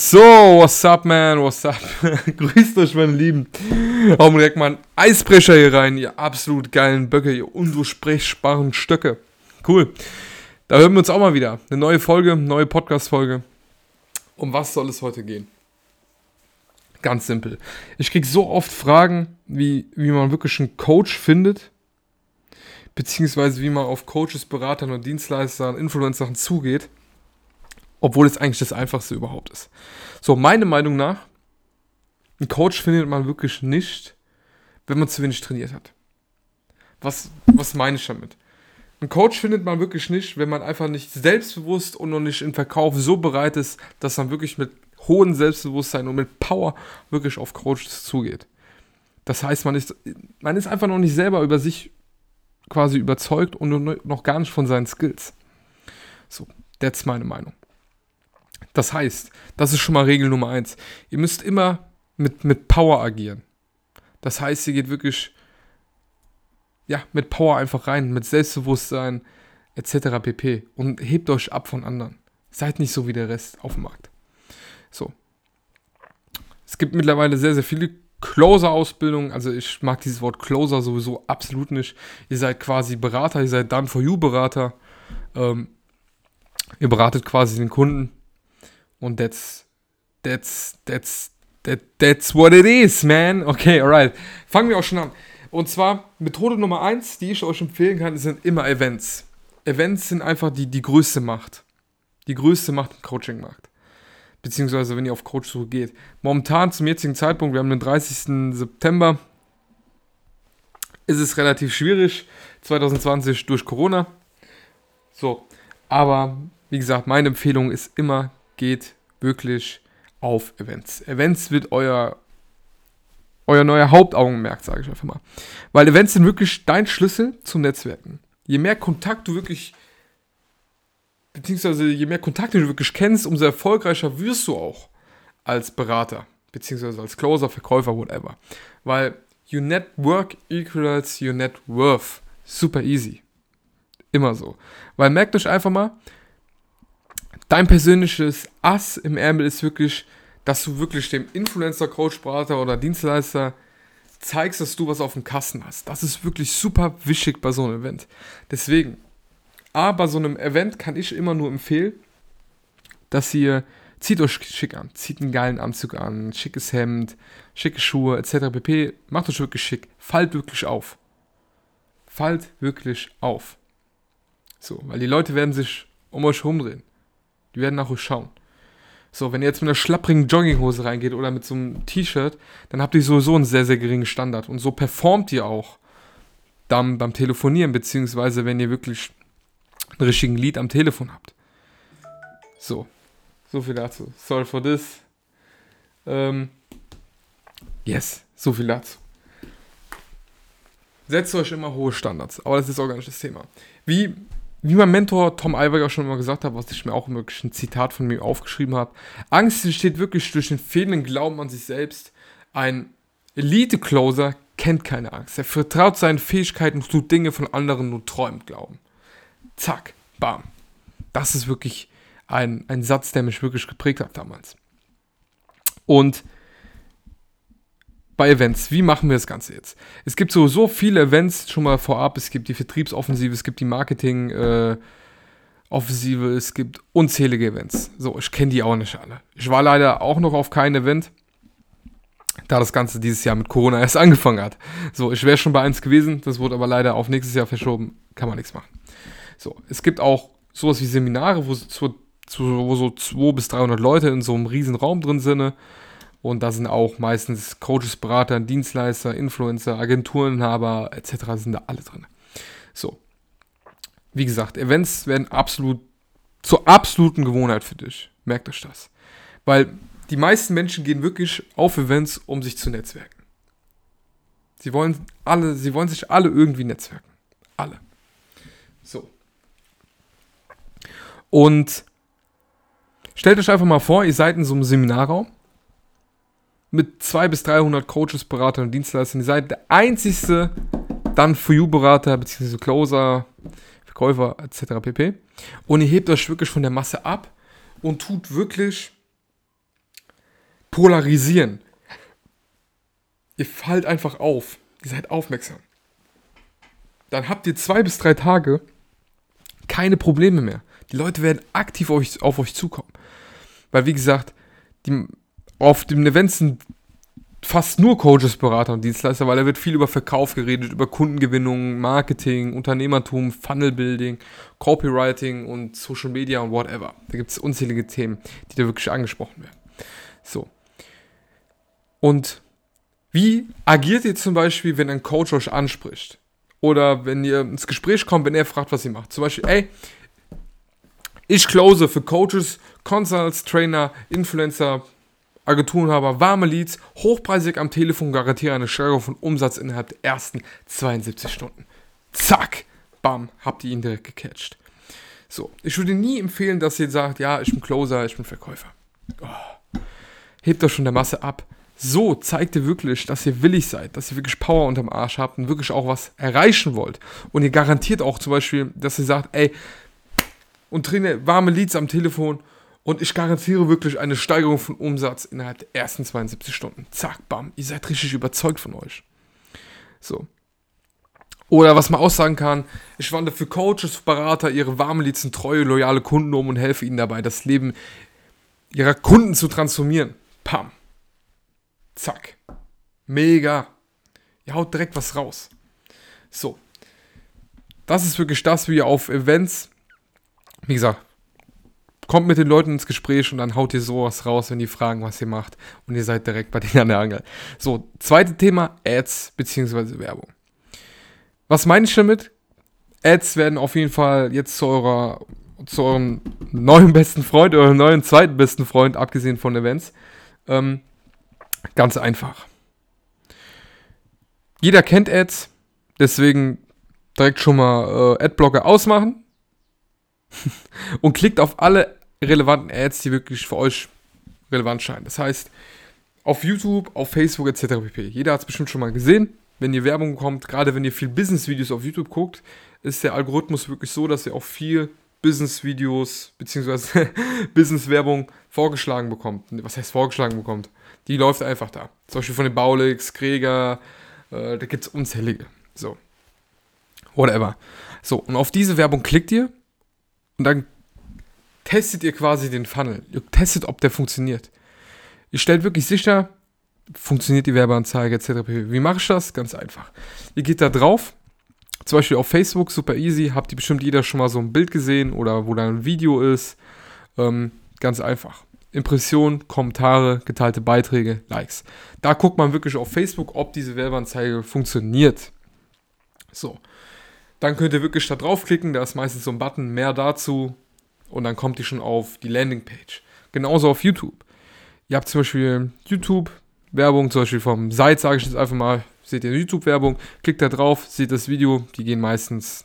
So, what's up, man? What's up? Grüßt euch, meine Lieben. Wir direkt mal einen Eisbrecher hier rein, ihr absolut geilen Böcke, ihr undurchsprechbaren Stöcke. Cool. Da hören wir uns auch mal wieder. Eine neue Folge, neue Podcast-Folge. Um was soll es heute gehen? Ganz simpel. Ich kriege so oft Fragen, wie, wie man wirklich einen Coach findet, beziehungsweise wie man auf Coaches, Beratern und Dienstleistern, Influencern zugeht obwohl es eigentlich das Einfachste überhaupt ist. So, meine Meinung nach, einen Coach findet man wirklich nicht, wenn man zu wenig trainiert hat. Was, was meine ich damit? Einen Coach findet man wirklich nicht, wenn man einfach nicht selbstbewusst und noch nicht im Verkauf so bereit ist, dass man wirklich mit hohem Selbstbewusstsein und mit Power wirklich auf Coaches zugeht. Das heißt, man ist, man ist einfach noch nicht selber über sich quasi überzeugt und noch gar nicht von seinen Skills. So, that's meine Meinung. Das heißt, das ist schon mal Regel Nummer eins. Ihr müsst immer mit, mit Power agieren. Das heißt, ihr geht wirklich ja, mit Power einfach rein, mit Selbstbewusstsein etc. pp. Und hebt euch ab von anderen. Seid nicht so wie der Rest auf dem Markt. So. Es gibt mittlerweile sehr, sehr viele Closer-Ausbildungen. Also ich mag dieses Wort Closer sowieso absolut nicht. Ihr seid quasi Berater, ihr seid Done-for-You-Berater. Ähm, ihr beratet quasi den Kunden und that's, that's, that's, that, that's what it is, man. Okay, alright. Fangen wir auch schon an. Und zwar, Methode Nummer eins, die ich euch empfehlen kann, sind immer Events. Events sind einfach die, die größte Macht. Die größte Macht im Coaching-Markt. Beziehungsweise, wenn ihr auf Coach-Suche geht. Momentan, zum jetzigen Zeitpunkt, wir haben den 30. September, ist es relativ schwierig. 2020 durch Corona. So, aber wie gesagt, meine Empfehlung ist immer geht wirklich auf Events. Events wird euer, euer neuer Hauptaugenmerk, sage ich einfach mal. Weil Events sind wirklich dein Schlüssel zum Netzwerken. Je mehr Kontakt du wirklich, beziehungsweise je mehr Kontakte du wirklich kennst, umso erfolgreicher wirst du auch als Berater, beziehungsweise als Closer, Verkäufer, whatever. Weil your network equals your net worth. Super easy. Immer so. Weil merkt euch einfach mal, dein persönliches Ass im Ärmel ist wirklich, dass du wirklich dem Influencer, Coach, Berater oder Dienstleister zeigst, dass du was auf dem Kasten hast. Das ist wirklich super wichtig bei so einem Event. Deswegen, A, bei so einem Event kann ich immer nur empfehlen, dass ihr, zieht euch schick an, zieht einen geilen Anzug an, schickes Hemd, schicke Schuhe etc. pp. Macht euch wirklich schick, fallt wirklich auf. Fallt wirklich auf. So, weil die Leute werden sich um euch rumdrehen. Die werden nach euch schauen. So, wenn ihr jetzt mit einer schlapprigen Jogginghose reingeht oder mit so einem T-Shirt, dann habt ihr sowieso einen sehr, sehr geringen Standard. Und so performt ihr auch dann beim Telefonieren, beziehungsweise wenn ihr wirklich einen richtigen Lied am Telefon habt. So, so viel dazu. Sorry for this. Ähm, yes, so viel dazu. Setzt euch immer hohe Standards, aber das ist auch gar nicht das Thema. Wie wie mein Mentor Tom Alberger schon immer gesagt hat, was ich mir auch wirklich ein Zitat von mir aufgeschrieben habe, Angst entsteht wirklich durch den fehlenden Glauben an sich selbst. Ein Elite-Closer kennt keine Angst. Er vertraut seinen Fähigkeiten und tut Dinge von anderen nur träumt glauben. Zack, bam. Das ist wirklich ein, ein Satz, der mich wirklich geprägt hat damals. Und bei Events. Wie machen wir das Ganze jetzt? Es gibt sowieso viele Events schon mal vorab. Es gibt die Vertriebsoffensive, es gibt die Marketing-Offensive, äh, es gibt unzählige Events. So, ich kenne die auch nicht alle. Ich war leider auch noch auf kein Event, da das Ganze dieses Jahr mit Corona erst angefangen hat. So, ich wäre schon bei eins gewesen, das wurde aber leider auf nächstes Jahr verschoben. Kann man nichts machen. So, es gibt auch sowas wie Seminare, wo, so, wo so 200 bis 300 Leute in so einem riesen Raum drin sind und da sind auch meistens Coaches, Berater, Dienstleister, Influencer, Agenturenhaber etc. sind da alle drin. So. Wie gesagt, Events werden absolut zur absoluten Gewohnheit für dich. Merkt euch das. Weil die meisten Menschen gehen wirklich auf Events, um sich zu netzwerken. Sie wollen alle, sie wollen sich alle irgendwie netzwerken. Alle. So. Und stellt euch einfach mal vor, ihr seid in so einem Seminarraum mit 200 bis 300 Coaches, Beratern und Dienstleistern. Ihr seid der einzigste dann For You-Berater bzw. Closer, Verkäufer etc. pp. Und ihr hebt euch wirklich von der Masse ab und tut wirklich polarisieren. Ihr fallt einfach auf. Ihr seid aufmerksam. Dann habt ihr zwei bis drei Tage keine Probleme mehr. Die Leute werden aktiv auf euch, auf euch zukommen. Weil, wie gesagt, die, auf dem Event sind fast nur Coaches, Berater und Dienstleister, weil da wird viel über Verkauf geredet, über Kundengewinnung, Marketing, Unternehmertum, Funnelbuilding, Copywriting und Social Media und whatever. Da gibt es unzählige Themen, die da wirklich angesprochen werden. So. Und wie agiert ihr zum Beispiel, wenn ein Coach euch anspricht? Oder wenn ihr ins Gespräch kommt, wenn er fragt, was ihr macht. Zum Beispiel, ey, ich close für Coaches, Consults, Trainer, Influencer, Agenturenhaber, warme Leads, hochpreisig am Telefon, garantiere eine Steigerung von Umsatz innerhalb der ersten 72 Stunden. Zack, bam, habt ihr ihn direkt gecatcht. So, ich würde nie empfehlen, dass ihr sagt, ja, ich bin Closer, ich bin Verkäufer. Oh, hebt euch von der Masse ab. So zeigt ihr wirklich, dass ihr willig seid, dass ihr wirklich Power unterm Arsch habt und wirklich auch was erreichen wollt. Und ihr garantiert auch zum Beispiel, dass ihr sagt, ey, und trainiert warme Leads am Telefon und ich garantiere wirklich eine Steigerung von Umsatz innerhalb der ersten 72 Stunden. Zack, bam, ihr seid richtig überzeugt von euch. So. Oder was man auch sagen kann, ich wandere für Coaches, Berater, ihre warmen Leads treue, loyale Kunden um und helfe ihnen dabei, das Leben ihrer Kunden zu transformieren. Pam. Zack. Mega. Ihr haut direkt was raus. So. Das ist wirklich das, wie ihr auf Events, wie gesagt, kommt mit den Leuten ins Gespräch und dann haut ihr sowas raus, wenn die fragen, was ihr macht. Und ihr seid direkt bei denen an der Angel. So, zweites Thema, Ads bzw. Werbung. Was meine ich damit? Ads werden auf jeden Fall jetzt zu eurer zu eurem neuen besten Freund, eurem neuen zweiten besten Freund, abgesehen von Events. Ähm, Ganz einfach. Jeder kennt Ads, deswegen direkt schon mal äh, Adblocker ausmachen und klickt auf alle relevanten Ads, die wirklich für euch relevant scheinen. Das heißt, auf YouTube, auf Facebook etc. pp. Jeder hat es bestimmt schon mal gesehen. Wenn ihr Werbung bekommt, gerade wenn ihr viel Business-Videos auf YouTube guckt, ist der Algorithmus wirklich so, dass ihr auch viel Business-Videos bzw. Business-Werbung vorgeschlagen bekommt. Was heißt vorgeschlagen bekommt? Die läuft einfach da. Zum Beispiel von den Baulix, Krieger, äh, da gibt es unzählige. So. Whatever. So, und auf diese Werbung klickt ihr und dann testet ihr quasi den Funnel. Ihr testet, ob der funktioniert. Ihr stellt wirklich sicher, funktioniert die Werbeanzeige etc. Wie mache ich das? Ganz einfach. Ihr geht da drauf, zum Beispiel auf Facebook, super easy, habt ihr bestimmt jeder schon mal so ein Bild gesehen oder wo da ein Video ist. Ähm, ganz einfach. Impressionen, Kommentare, geteilte Beiträge, Likes. Da guckt man wirklich auf Facebook, ob diese Werbeanzeige funktioniert. So. Dann könnt ihr wirklich da draufklicken, da ist meistens so ein Button, mehr dazu und dann kommt ihr schon auf die Landingpage. Genauso auf YouTube. Ihr habt zum Beispiel YouTube-Werbung, zum Beispiel vom Site, sage ich jetzt einfach mal, seht ihr YouTube-Werbung, klickt da drauf, seht das Video, die gehen meistens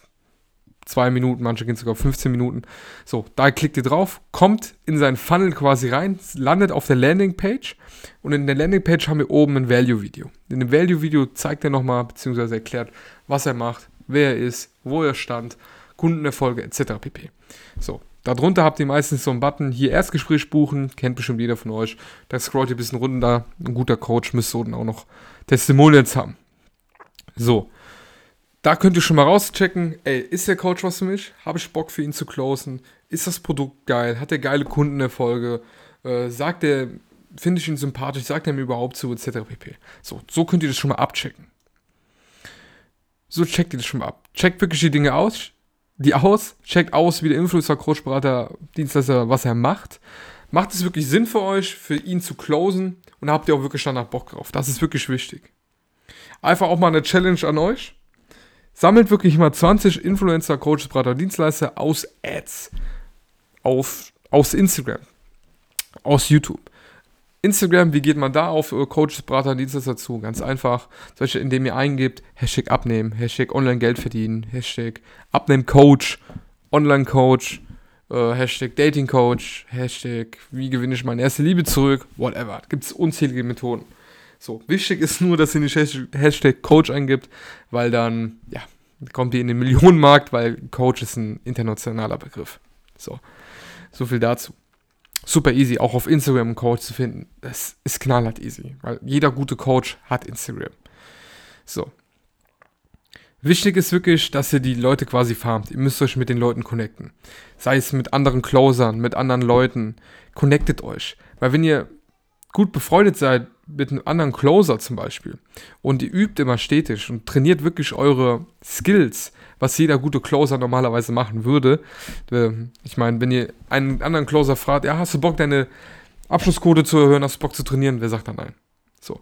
zwei Minuten, manche gehen sogar 15 Minuten. So, da klickt ihr drauf, kommt in seinen Funnel quasi rein, landet auf der Landingpage und in der Landingpage haben wir oben ein Value-Video. In dem Value-Video zeigt er nochmal, beziehungsweise erklärt, was er macht, wer er ist, wo er stand, Kundenerfolge etc. pp. So, darunter habt ihr meistens so einen Button, hier Erstgespräch buchen, kennt bestimmt jeder von euch. Da scrollt ihr ein bisschen runter, ein guter Coach müsste dann auch noch Testimonials haben. So, da könnt ihr schon mal rauschecken, ey, ist der Coach was für mich? Habe ich Bock für ihn zu closen? Ist das Produkt geil? Hat er geile Kundenerfolge? Äh, sagt er, finde ich ihn sympathisch? Sagt er mir überhaupt zu? Etc. pp. So, so könnt ihr das schon mal abchecken. So checkt ihr das schon mal ab. Checkt wirklich die Dinge aus, die aus, checkt aus, wie der Influencer, Coach, Berater, Dienstleister, was er macht. Macht es wirklich Sinn für euch, für ihn zu closen und habt ihr auch wirklich danach Bock drauf. Das ist wirklich wichtig. Einfach auch mal eine Challenge an euch Sammelt wirklich mal 20 Influencer, Coaches, Berater, Dienstleister aus Ads. Auf, aus Instagram. Aus YouTube. Instagram, wie geht man da auf äh, Coaches, Berater, Dienstleister zu? Ganz einfach. Zum indem ihr eingibt, Hashtag abnehmen, Hashtag online Geld verdienen, Hashtag abnehmen Coach, Online Coach, äh, Hashtag Dating Coach, Hashtag wie gewinne ich meine erste Liebe zurück, whatever. Gibt es unzählige Methoden. So, wichtig ist nur, dass ihr nicht Hashtag Coach eingibt, weil dann, ja, kommt ihr in den Millionenmarkt, weil Coach ist ein internationaler Begriff. So, so viel dazu. Super easy, auch auf Instagram einen Coach zu finden. Das ist knallhart easy, weil jeder gute Coach hat Instagram. So. Wichtig ist wirklich, dass ihr die Leute quasi farmt. Ihr müsst euch mit den Leuten connecten. Sei es mit anderen Closern, mit anderen Leuten. Connectet euch. Weil wenn ihr gut befreundet seid mit einem anderen Closer zum Beispiel und ihr übt immer stetig und trainiert wirklich eure Skills, was jeder gute Closer normalerweise machen würde. Ähm, ich meine, wenn ihr einen anderen Closer fragt, ja, hast du Bock, deine Abschlussquote zu erhöhen, hast du Bock zu trainieren, wer sagt dann nein? So.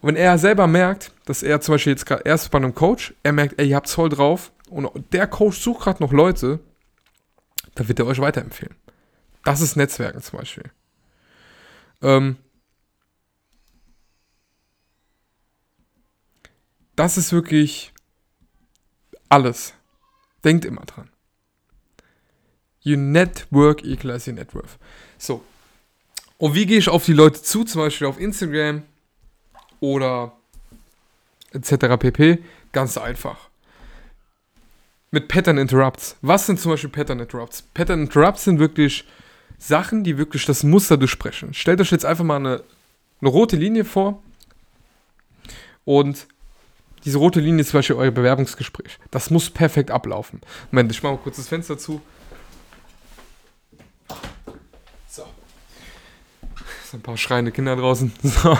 Und wenn er selber merkt, dass er zum Beispiel jetzt gerade erst bei einem Coach, er merkt, ey, ihr habt voll drauf und der Coach sucht gerade noch Leute, dann wird er euch weiterempfehlen. Das ist Netzwerken zum Beispiel. Ähm, das ist wirklich alles. Denkt immer dran. You network equals your net worth. So. Und wie gehe ich auf die Leute zu, zum Beispiel auf Instagram oder etc. pp? Ganz einfach. Mit Pattern Interrupts. Was sind zum Beispiel Pattern Interrupts? Pattern Interrupts sind wirklich Sachen, die wirklich das Muster durchsprechen. Stellt euch jetzt einfach mal eine, eine rote Linie vor und diese rote Linie ist zum Beispiel euer Bewerbungsgespräch. Das muss perfekt ablaufen. Moment, ich mache mal kurz das Fenster zu. So. So ein paar schreiende Kinder draußen. So.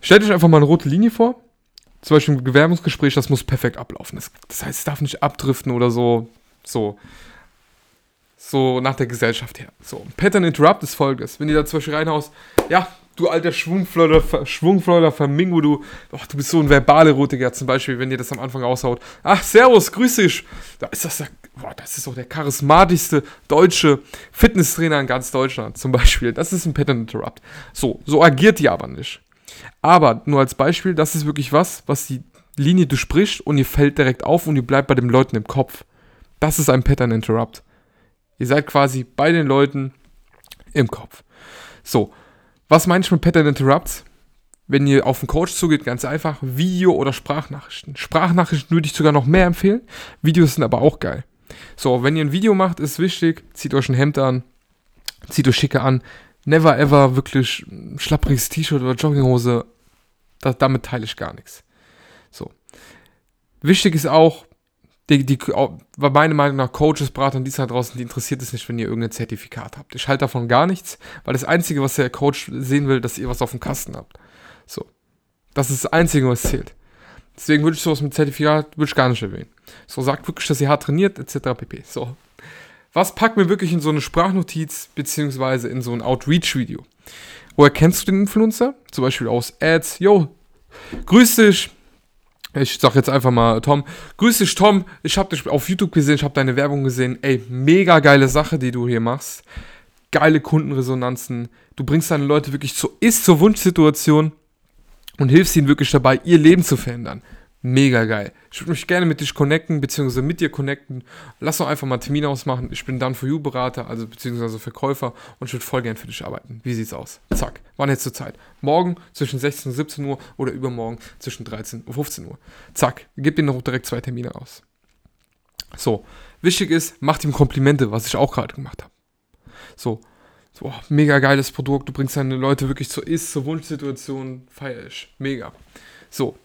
Stellt euch einfach mal eine rote Linie vor. Zum Beispiel ein Bewerbungsgespräch, das muss perfekt ablaufen. Das, das heißt, es darf nicht abdriften oder so. So. So nach der Gesellschaft her. So. Pattern Interrupt ist folgendes. Wenn ihr da zum Beispiel reinhaust, ja, du alter Schwungfleuder, Schwungfleuder Vermingo, du, oh, du bist so ein verbale Rotiger zum Beispiel, wenn dir das am Anfang aushaut. Ach, servus, grüß dich. Da ist das, boah, das ist doch der charismatischste deutsche Fitnesstrainer in ganz Deutschland zum Beispiel. Das ist ein Pattern Interrupt. So, so agiert die aber nicht. Aber nur als Beispiel, das ist wirklich was, was die Linie durchbricht und ihr fällt direkt auf und ihr bleibt bei den Leuten im Kopf. Das ist ein Pattern Interrupt. Ihr seid quasi bei den Leuten im Kopf. So, was meine ich mit Pattern Interrupts? Wenn ihr auf einen Coach zugeht, ganz einfach, Video oder Sprachnachrichten. Sprachnachrichten würde ich sogar noch mehr empfehlen. Videos sind aber auch geil. So, wenn ihr ein Video macht, ist wichtig, zieht euch ein Hemd an, zieht euch schicke an. Never ever wirklich schlappriges T-Shirt oder Jogginghose. Das, damit teile ich gar nichts. So. Wichtig ist auch, die, die, war meine Meinung nach Coaches, Beratern, die da draußen, die interessiert es nicht, wenn ihr irgendein Zertifikat habt. Ich halte davon gar nichts, weil das Einzige, was der Coach sehen will, dass ihr was auf dem Kasten habt. So. Das ist das Einzige, was zählt. Deswegen würde ich sowas mit Zertifikat ich gar nicht erwähnen. So, sagt wirklich, dass ihr hart trainiert, etc. pp. So. Was packt mir wirklich in so eine Sprachnotiz, beziehungsweise in so ein Outreach-Video? Woher kennst du den Influencer? Zum Beispiel aus Ads. Yo, grüß dich, ich sag jetzt einfach mal, Tom, grüß dich, Tom. Ich habe dich auf YouTube gesehen, ich habe deine Werbung gesehen. Ey, mega geile Sache, die du hier machst. Geile Kundenresonanzen. Du bringst deine Leute wirklich zur Ist zur Wunschsituation und hilfst ihnen wirklich dabei, ihr Leben zu verändern. Mega geil. Ich würde mich gerne mit dich connecten, beziehungsweise mit dir connecten. Lass doch einfach mal einen Termin ausmachen. Ich bin dann für You-Berater, also beziehungsweise Verkäufer und ich würde voll gern für dich arbeiten. Wie sieht's aus? Zack. Wann hättest du Zeit? Morgen zwischen 16 und 17 Uhr oder übermorgen zwischen 13 und 15 Uhr. Zack. Gib dir noch direkt zwei Termine aus. So. Wichtig ist, mach ihm Komplimente, was ich auch gerade gemacht habe. So. So, mega geiles Produkt. Du bringst deine Leute wirklich zur Ist, zur Wunschsituation. Feier ich. Mega. So,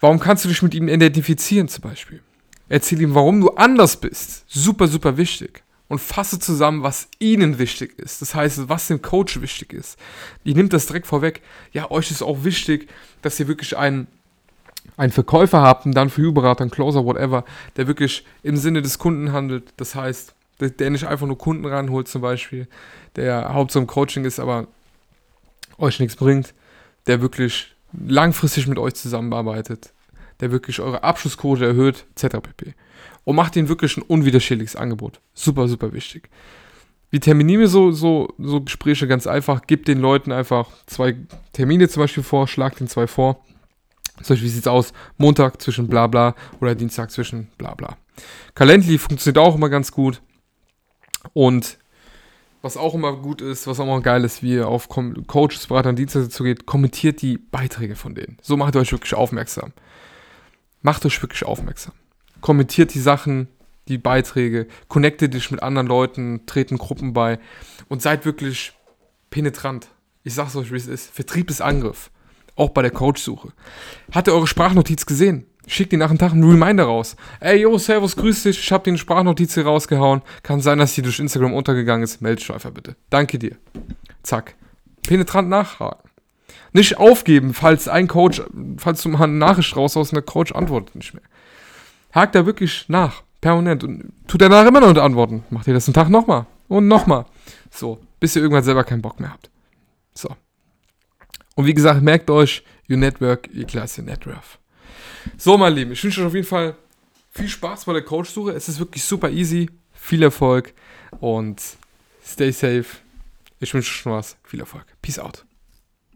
Warum kannst du dich mit ihm identifizieren zum Beispiel? Erzähl ihm, warum du anders bist. Super, super wichtig. Und fasse zusammen, was ihnen wichtig ist. Das heißt, was dem Coach wichtig ist. Ihr nimmt das direkt vorweg. Ja, euch ist auch wichtig, dass ihr wirklich einen, einen Verkäufer habt, und dann für U-Berater, einen Closer, whatever, der wirklich im Sinne des Kunden handelt. Das heißt, der, der nicht einfach nur Kunden ranholt zum Beispiel, der Hauptsache im Coaching ist, aber euch nichts bringt, der wirklich langfristig mit euch zusammenarbeitet, der wirklich eure Abschlussquote erhöht, etc. pp. Und macht ihnen wirklich ein unwiderstehliches Angebot. Super, super wichtig. Wie terminieren wir so, so, so Gespräche ganz einfach? Gebt den Leuten einfach zwei Termine zum Beispiel vor, schlagt den zwei vor. Zum Beispiel, wie sieht es aus? Montag zwischen bla bla oder Dienstag zwischen bla bla. Calendly funktioniert auch immer ganz gut. Und was auch immer gut ist, was auch immer geil ist, wie ihr auf Coaches, Beratern, Dienstleister zugeht, kommentiert die Beiträge von denen. So macht ihr euch wirklich aufmerksam. Macht euch wirklich aufmerksam. Kommentiert die Sachen, die Beiträge, connecte dich mit anderen Leuten, treten Gruppen bei und seid wirklich penetrant. Ich sag's euch, wie es ist. Vertrieb ist Angriff. Auch bei der Coachsuche. Habt ihr eure Sprachnotiz gesehen? Schickt ihr nach einem Tag einen Reminder raus. Ey, yo, servus, grüß dich. Ich hab dir eine Sprachnotiz hier rausgehauen. Kann sein, dass die durch Instagram untergegangen ist. Meld dich einfach bitte. Danke dir. Zack. Penetrant nachhaken. Nicht aufgeben, falls ein Coach, falls du mal eine Nachricht raus aus einer Coach antwortet nicht mehr. Hakt da wirklich nach. Permanent. Und tut danach immer noch antworten. Macht ihr das einen Tag nochmal. Und nochmal. So. Bis ihr irgendwann selber keinen Bock mehr habt. So. Und wie gesagt, merkt euch, your network equals your net. So, mein Lieben, ich wünsche euch auf jeden Fall viel Spaß bei der Coach-Suche. Es ist wirklich super easy. Viel Erfolg und stay safe. Ich wünsche euch schon was. Viel Erfolg. Peace out.